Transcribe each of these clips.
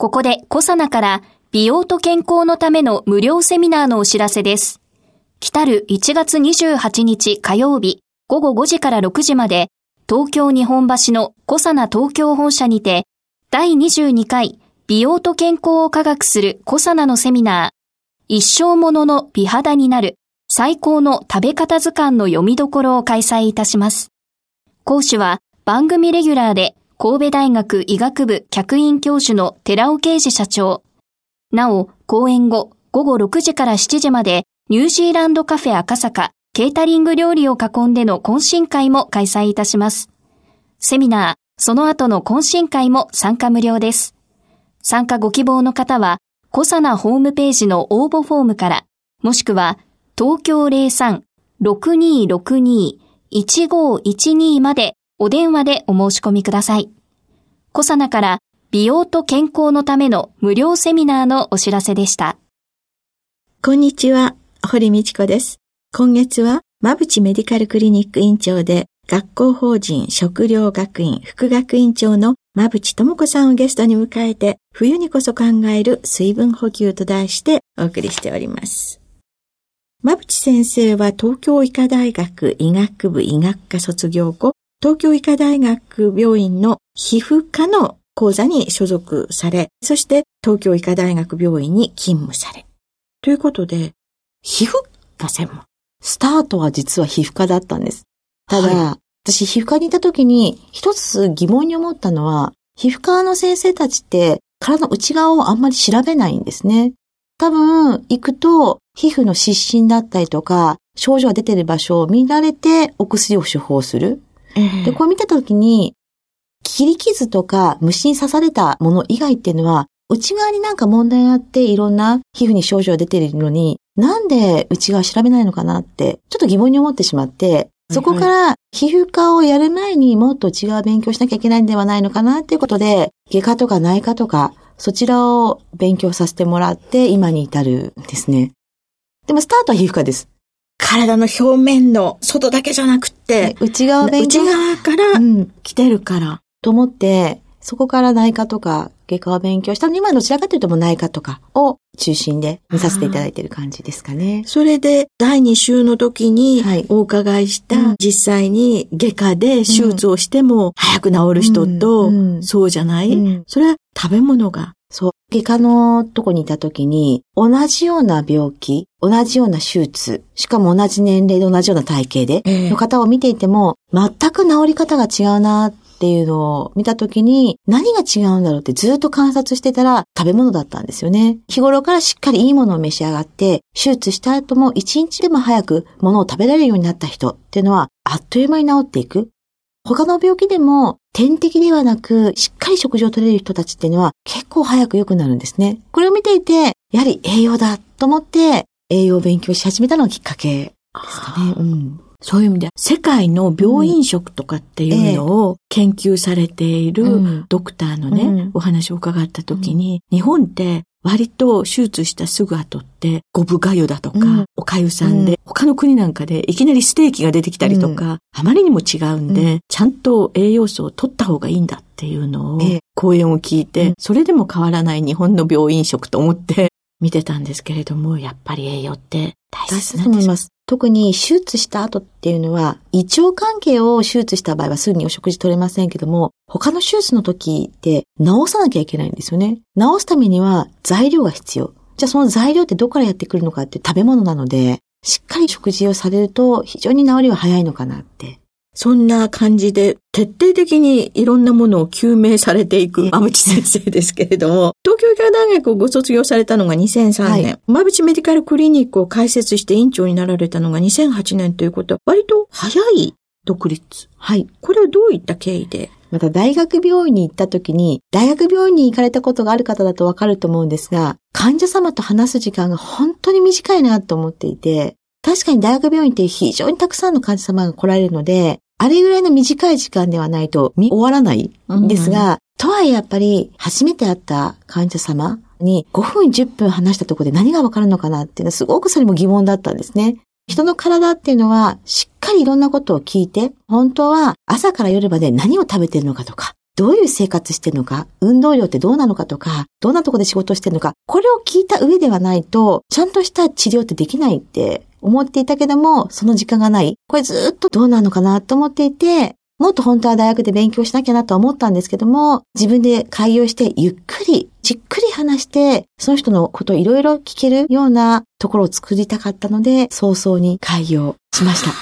ここでコサナから美容と健康のための無料セミナーのお知らせです来る1月28日火曜日午後5時から6時まで東京日本橋のコサナ東京本社にて第22回美容と健康を科学するコサナのセミナー一生ものの美肌になる最高の食べ方図鑑の読みどころを開催いたします。講師は番組レギュラーで神戸大学医学部客員教授の寺尾啓治社長。なお、講演後午後6時から7時までニュージーランドカフェ赤坂ケータリング料理を囲んでの懇親会も開催いたします。セミナー、その後の懇親会も参加無料です。参加ご希望の方は、コサナホームページの応募フォームから、もしくは、東京03-6262-1512までお電話でお申し込みください。コサナから美容と健康のための無料セミナーのお知らせでした。こんにちは、堀道子です。今月は、馬淵メディカルクリニック院長で、学校法人食料学院副学院長の馬淵智子さんをゲストに迎えて、冬にこそ考える水分補給と題してお送りしております。馬淵先生は東京医科大学医学部医学科卒業後、東京医科大学病院の皮膚科の講座に所属され、そして東京医科大学病院に勤務され。ということで、皮膚科専門。スタートは実は皮膚科だったんです。ただ、はい、私皮膚科にいた時に一つ疑問に思ったのは、皮膚科の先生たちって体の内側をあんまり調べないんですね。多分、行くと皮膚の湿疹だったりとか、症状が出てる場所を見られてお薬を処方する。えー、で、これ見た時に、切り傷とか虫に刺されたもの以外っていうのは、内側になんか問題があっていろんな皮膚に症状が出ているのに、なんで内側調べないのかなって、ちょっと疑問に思ってしまって、そこから皮膚科をやる前にもっと内側勉強しなきゃいけないんではないのかなっていうことで、外科とか内科とか、そちらを勉強させてもらって今に至るんですね。でもスタートは皮膚科です。体の表面の外だけじゃなくて、内側勉強。内側から来てるから。と思って、そこから内科とか外科を勉強したのに、今どちらかというとも内科とかを中心で見させていただいている感じですかね。それで、第2週の時にお伺いした、はい、実際に外科で手術をしても早く治る人と、そうじゃない、うん、それは食べ物が。外科のとこにいた時に、同じような病気、同じような手術、しかも同じ年齢で同じような体型で、の方を見ていても、全く治り方が違うなっていうのを見たときに、何が違うんだろうってずっと観察してたら食べ物だったんですよね。日頃からしっかりいいものを召し上がって、手術した後も一日でも早く物を食べられるようになった人っていうのは、あっという間に治っていく。他の病気でも点滴ではなく、しっかり食事を取れる人たちっていうのは結構早く良くなるんですね。これを見ていて、やはり栄養だと思って栄養を勉強し始めたのがきっかけですかね。うん、そういう意味で、世界の病院食とかっていうのを研究されているドクターのね、うん、お話を伺った時に、日本って割と手術したすぐ後って、ゴブガユだとか、うん、おかゆさんで、うん、他の国なんかでいきなりステーキが出てきたりとか、うん、あまりにも違うんで、ちゃんと栄養素を取った方がいいんだっていうのを、講演を聞いて、それでも変わらない日本の病院食と思って見てたんですけれども、やっぱり栄養って大切なんです。と思います。特に手術した後っていうのは、胃腸関係を手術した場合はすぐにお食事取れませんけども、他の手術の時って治さなきゃいけないんですよね。治すためには材料が必要。じゃあその材料ってどこからやってくるのかって食べ物なので、しっかり食事をされると非常に治りは早いのかなってそんな感じで徹底的にいろんなものを究明されていく馬淵先生ですけれども、東京医科大学をご卒業されたのが2003年、はい、馬淵メディカルクリニックを開設して院長になられたのが2008年ということ。は、割と早い独立。はい。これはどういった経緯で？また大学病院に行った時に、大学病院に行かれたことがある方だとわかると思うんですが、患者様と話す時間が本当に短いなと思っていて、確かに大学病院って非常にたくさんの患者様が来られるので、あれぐらいの短い時間ではないと見終わらないんですが、うん、とはいえやっぱり初めて会った患者様に5分10分話したところで何がわかるのかなっていうのはすごくそれも疑問だったんですね。人の体っていうのはしっかりいろんなことを聞いて、本当は朝から夜まで何を食べてるのかとか、どういう生活してるのか、運動量ってどうなのかとか、どんなとこで仕事してるのか、これを聞いた上ではないと、ちゃんとした治療ってできないって思っていたけども、その時間がない。これずっとどうなのかなと思っていて、もっと本当は大学で勉強しなきゃなと思ったんですけども、自分で開業してゆっくり、じっくり話して、その人のことをいろいろ聞けるようなところを作りたかったので、早々に開業しました。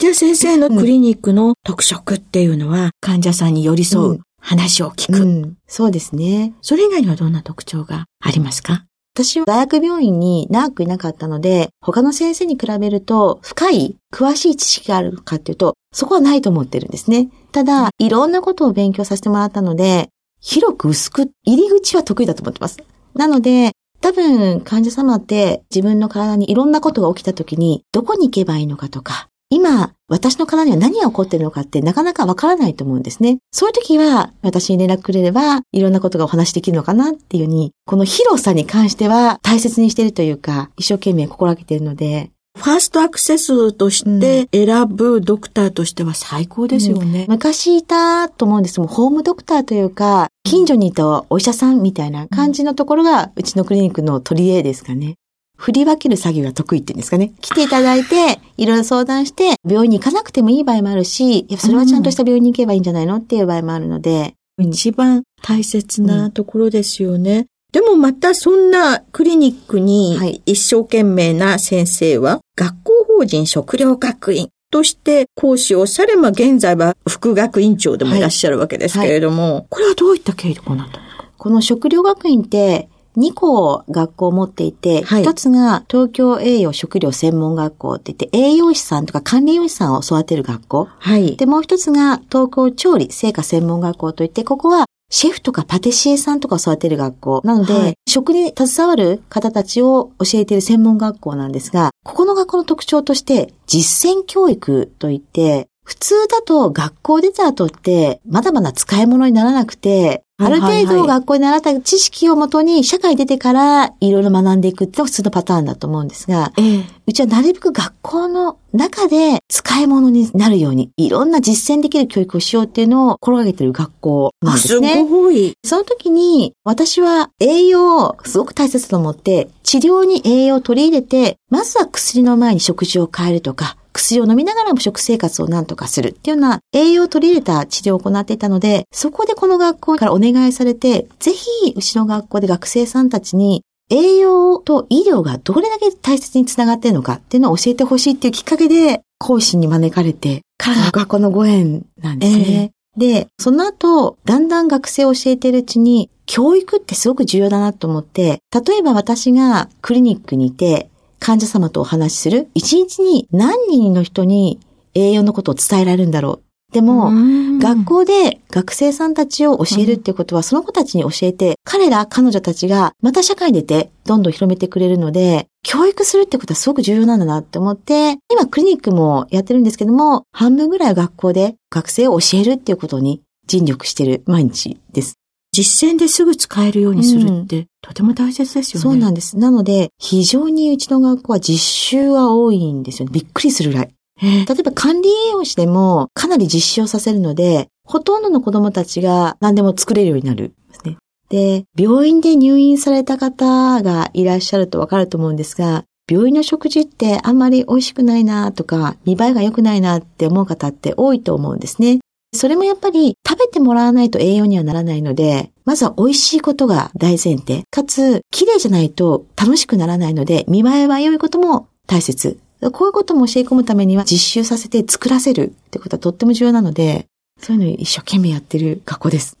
じゃあ先生のクリニックの特色っていうのは、患者さんに寄り添う、話を聞く、うん、そうですね。それ以外にはどんな特徴がありますか？私は大学病院に長くいなかったので、他の先生に比べると深い、詳しい知識があるかっていうと、そこはないと思ってるんですね。ただ、いろんなことを勉強させてもらったので、広く薄く、入り口は得意だと思ってます。なので、多分患者様って自分の体にいろんなことが起きた時にどこに行けばいいのかとか、今、私の体には何が起こってるのかってなかなかわからないと思うんですね。そういう時は、私に連絡くれれば、いろんなことがお話できるのかなっていうふうに、この広さに関しては大切にしているというか、一生懸命心がけているので、ファーストアクセスとして選ぶドクターとしては最高ですよね。うん、昔いたと思うんですもホームドクターというか、近所にいたお医者さんみたいな感じのところが、うちのクリニックの取り柄ですかね。振り分ける作業が得意っていうんですかね。来ていただいて、いろいろ相談して、病院に行かなくてもいい場合もあるし、それはちゃんとした病院に行けばいいんじゃないのっていう場合もあるので。一番大切なところですよね。うん、でもまたそんなクリニックに一生懸命な先生は、学校法人食料学院として講師をされ、まあ現在は副学院長でもいらっしゃるわけですけれども、はいはい、これはどういった経緯でこうなったんですかこの食料学院って2校学校を持っていて、はい、1つが東京栄養食料専門学校って言って、栄養士さんとか管理栄養士さんを育てる学校。はい。で、もう一つが東京調理製菓専門学校といって、ここはシェフとかパティシエさんとかを育てる学校。なので、はい、食に携わる方たちを教えている専門学校なんですが、ここの学校の特徴として、実践教育といって、普通だと学校出た後って、まだまだ使い物にならなくて、ある程度学校に習った知識をもとに社会出てからいろいろ学んでいくってのが普通のパターンだと思うんですが、ええ、うちはなるべく学校の中で使い物になるように、いろんな実践できる教育をしようっていうのを心がけてる学校なんですね。すごい。その時に私は栄養をすごく大切と思って、治療に栄養を取り入れて、まずは薬の前に食事を変えるとか、薬を飲みながらも食生活を何とかするっていうような栄養を取り入れた治療を行っていたので、そこでこの学校からお願いされて、ぜひ、うちの学校で学生さんたちに栄養と医療がどれだけ大切につながっているのかっていうのを教えてほしいっていうきっかけで、講師に招かれて、からの学校のご縁なんですね。えー、で、その後、だんだん学生を教えているうちに、教育ってすごく重要だなと思って、例えば私がクリニックにいて、患者様とお話しする。一日に何人の人に栄養のことを伝えられるんだろう。でも、学校で学生さんたちを教えるってことは、その子たちに教えて、彼ら、彼女たちがまた社会に出て、どんどん広めてくれるので、教育するってことはすごく重要なんだなって思って、今クリニックもやってるんですけども、半分ぐらい学校で学生を教えるっていうことに尽力してる毎日です。実践ですぐ使えるようにするって、とても大切ですよね。そうなんです。なので、非常にうちの学校は実習は多いんですよね。びっくりするぐらい。例えば管理栄養士でもかなり実習をさせるので、ほとんどの子供たちが何でも作れるようになるですね。で、病院で入院された方がいらっしゃるとわかると思うんですが、病院の食事ってあんまり美味しくないなとか、見栄えが良くないなって思う方って多いと思うんですね。それもやっぱり食べてもらわないと栄養にはならないので、まずは美味しいことが大前提。かつ、綺麗じゃないと楽しくならないので、見栄えは良いことも大切。こういうことも教え込むためには実習させて作らせるってことはとっても重要なので、そういうのを一生懸命やってる学校です。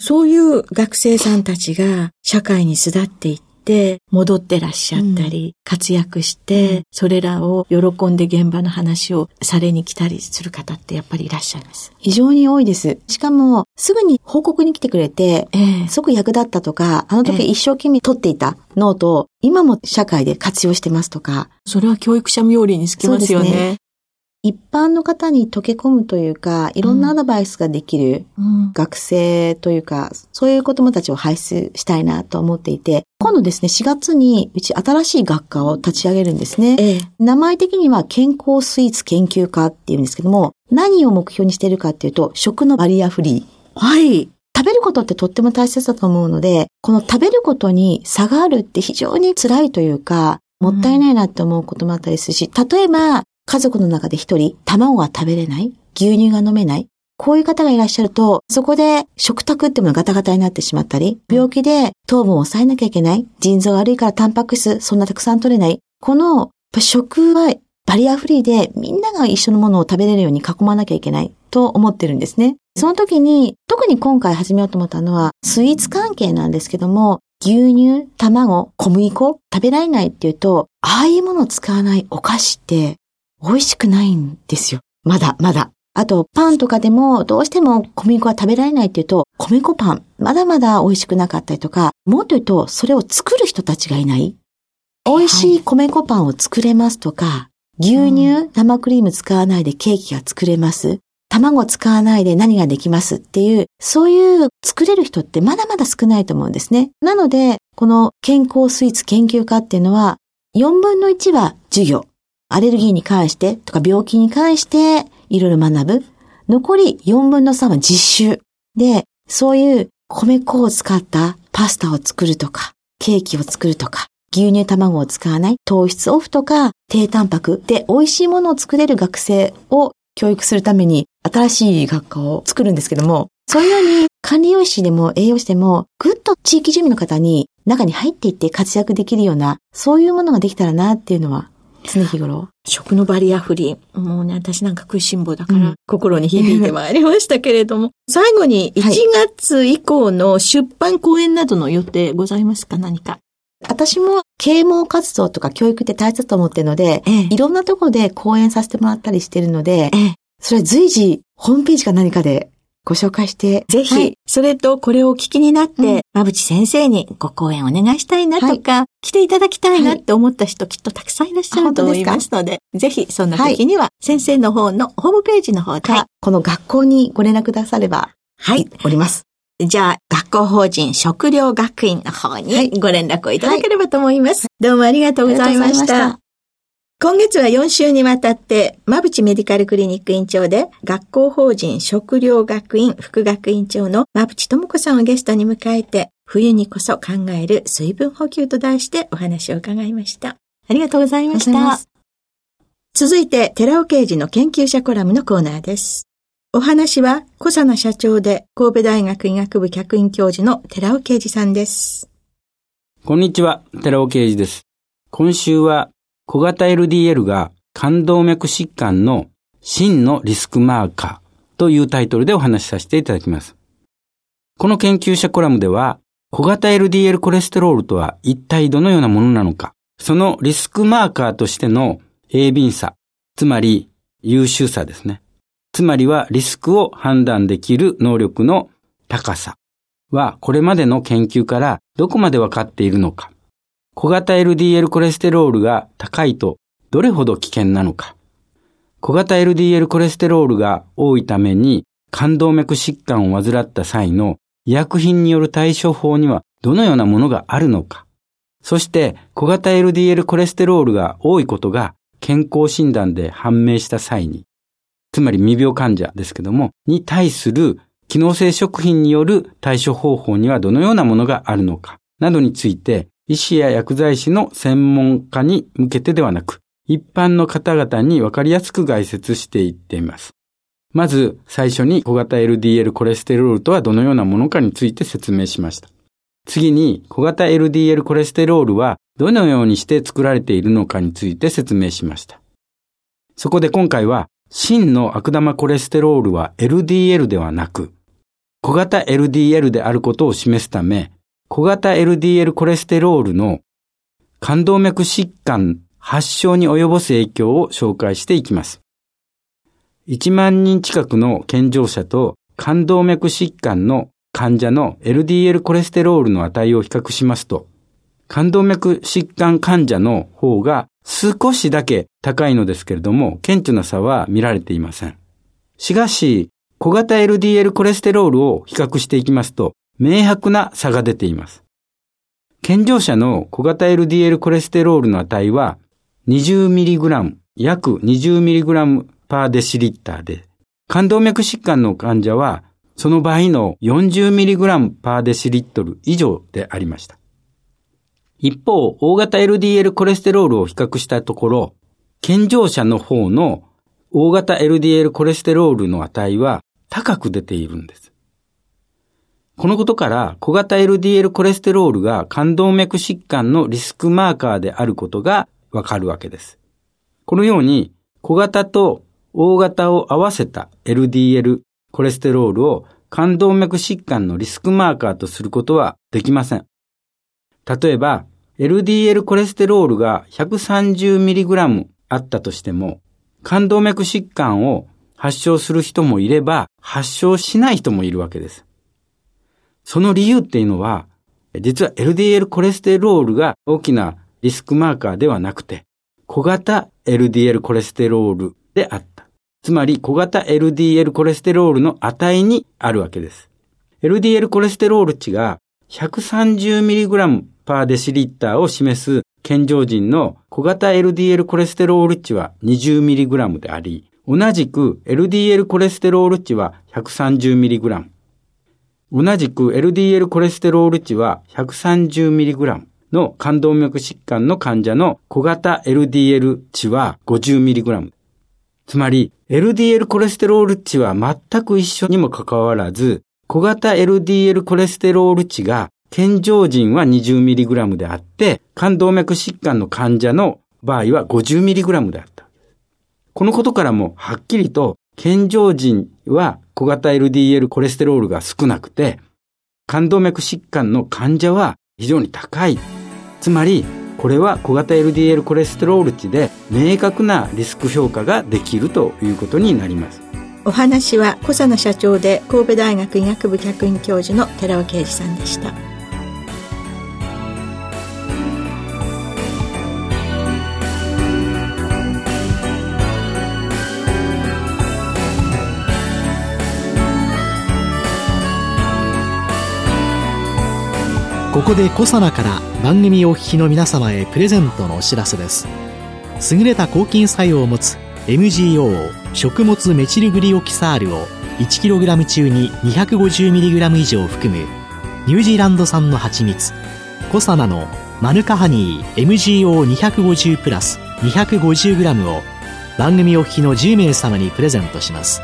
そういう学生さんたちが社会に巣立っていっって戻ってらっしゃったり、活躍して、それらを喜んで現場の話をされに来たりする方ってやっぱりいらっしゃいます。非常に多いです。しかも、すぐに報告に来てくれて、ええすごく役立ったとか、あのええ時一生懸命取っていたノートを、今も社会で活用してますとか、それは教育者冥利につきますよそうですね。一般の方に溶け込むというか、いろんなアドバイスができるうん学生というか、そういう子供たちを輩出したいなと思っていて、今度ですね、4月にうち新しい学科を立ち上げるんですね。ええ名前的には健康スイーツ研究科っていうんですけども、何を目標にしているかっていうと、食のバリアフリー。はい。食べることってとっても大切だと思うので、この食べることに差があるって非常に辛いというか、もったいないなって思うこともあったりするし、例えば、家族の中で一人、卵が食べれない、牛乳が飲めない、こういう方がいらっしゃると、そこで食卓っていうのがガタガタになってしまったり、病気で糖分を抑えなきゃいけない、腎臓が悪いからタンパク質そんなたくさん取れない、この食はバリアフリーでみんなが一緒のものを食べれるように囲まなきゃいけないと思ってるんですね。その時に、特に今回始めようと思ったのは、スイーツ関係なんですけども、牛乳、卵、小麦粉、食べられないっていうと、ああいうものを使わないお菓子って美味しくないんですよ。まだ、まだ。あと、パンとかでも、どうしても小麦粉は食べられないっていうと、米粉パン、まだまだ美味しくなかったりとか、もっと言うと、それを作る人たちがいない。美味しい米粉パンを作れますとか、牛乳、生クリーム使わないでケーキが作れます。卵使わないで何ができます？っていう、そういう作れる人ってまだまだ少ないと思うんですね。なので、この健康スイーツ研究家っていうのは、4分の1は授業。アレルギーに関してとか病気に関していろいろ学ぶ。残り4分の3は実習。で、そういう米粉を使ったパスタを作るとか、ケーキを作るとか、牛乳卵を使わない糖質オフとか低タンパクで美味しいものを作れる学生を教育するために新しい学科を作るんですけども、そういうように管理栄養士でも栄養士でもぐっと地域住民の方に中に入っていって活躍できるような、そういうものができたらなっていうのは常日頃。食のバリアフリー。もうね、私なんか食いしん坊だから、うん心に響いてまいりましたけれども。最後に1はい月以降の出版講演などの予定ございますか？何か。私も啓蒙活動とか教育って大切だと思ってるので、ええいろんなところで講演させてもらったりしてるので、ええそれは随時ホームページか何かでご紹介して、ぜひ、はい。それとこれをお聞きになって、うん。馬淵先生にご講演お願いしたいなとか、来ていただきたいなはい。って思った人、きっとたくさんいらっしゃると思いますので、ぜひそんな時には、先生の方のホームページの方で、かこの学校にご連絡くだされば、はい。おります。じゃあ、学校法人食料学院の方はい。にご連絡をいただければと思います。どうもありがとうございました。今月は4週にわたって、馬淵メディカルクリニック院長で、学校法人食料学院副学院長の馬淵智子さんをゲストに迎えて、冬にこそ考える水分補給と題してお話を伺いました。ありがとうございました。続いて、寺尾刑事の研究者コラムのコーナーです。お話は、小佐奈社長で、神戸大学医学部客員教授の寺尾刑事さんです。こんにちは、寺尾啓二です。今週は小型 LDL が冠動脈疾患の真のリスクマーカーというタイトルでお話しさせていただきます。この研究者コラムでは小型 LDL コレステロールとは一体どのようなものなのか、そのリスクマーカーとしての鋭敏さ、つまり優秀さですね。つまりはリスクを判断できる能力の高さはこれまでの研究からどこまで分かっているのか。小型 LDL コレステロールが高いとどれほど危険なのか。小型 LDL コレステロールが多いために冠動脈疾患を患った際の医薬品による対処法にはどのようなものがあるのか。そして小型 LDL コレステロールが多いことが健康診断で判明した際に、つまり未病患者ですけども、に対する機能性食品による対処方法にはどのようなものがあるのか、などについて、医師や薬剤師の専門家に向けてではなく、一般の方々にわかりやすく概説していっています。まず、最初に小型 LDL コレステロールとはどのようなものかについて説明しました。次に、小型 LDL コレステロールはどのようにして作られているのかについて説明しました。そこで今回は、真の悪玉コレステロールは LDL ではなく、小型 LDL であることを示すため、小型 LDL コレステロールの冠動脈疾患発症に及ぼす影響を紹介していきます。1万人近くの健常者と冠動脈疾患の患者の LDL コレステロールの値を比較しますと、冠動脈疾患患者の方が少しだけ高いのですけれども、顕著な差は見られていません。しかし、小型 LDL コレステロールを比較していきますと、明白な差が出ています。健常者の小型 LDL コレステロールの値は 20mg、約 20mg パーデシリッターで、冠動脈疾患の患者はその倍の 40mg パーデシリットル以上でありました。一方、大型 LDL コレステロールを比較したところ、健常者の方の大型 LDL コレステロールの値は高く出ているんです。このことから小型 LDL コレステロールが冠動脈疾患のリスクマーカーであることがわかるわけです。このように小型と大型を合わせた LDL コレステロールを冠動脈疾患のリスクマーカーとすることはできません。例えば、LDL コレステロールが 130mg あったとしても、冠動脈疾患を発症する人もいれば、発症しない人もいるわけです。その理由っていうのは、実は LDL コレステロールが大きなリスクマーカーではなくて、小型 LDL コレステロールであった。つまり小型 LDL コレステロールの値にあるわけです。LDL コレステロール値が 130mg パーデシリッターを示す健常人の小型 LDL コレステロール値は 20mg であり、同じく LDL コレステロール値は 130mg。同じく LDL コレステロール値は 130mg の冠動脈疾患の患者の小型 LDL 値は 50mg。つまり、LDL コレステロール値は全く一緒にもかかわらず、小型 LDL コレステロール値が健常人は 20mg であって、冠動脈疾患の患者の場合は 50mg であった。このことからもはっきりと健常人は小型 LDL コレステロールが少なくて、冠動脈疾患の患者は非常に高い。つまり、これは小型 LDL コレステロール値で明確なリスク評価ができるということになりますお話は小佐野社長で神戸大学医学部客員教授の寺尾啓二さんでしたここでコサナから番組お聞きの皆様へプレゼントのお知らせです。優れた抗菌作用を持つ MGO 食物メチルグリオキサールを 1kg 中に 250mg 以上含むニュージーランド産の蜂蜜コサナのマヌカハニー MGO250 プラス 250g を番組お聞きの10名様にプレゼントします。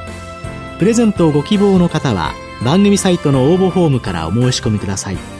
プレゼントをご希望の方は番組サイトの応募フォームからお申し込みください。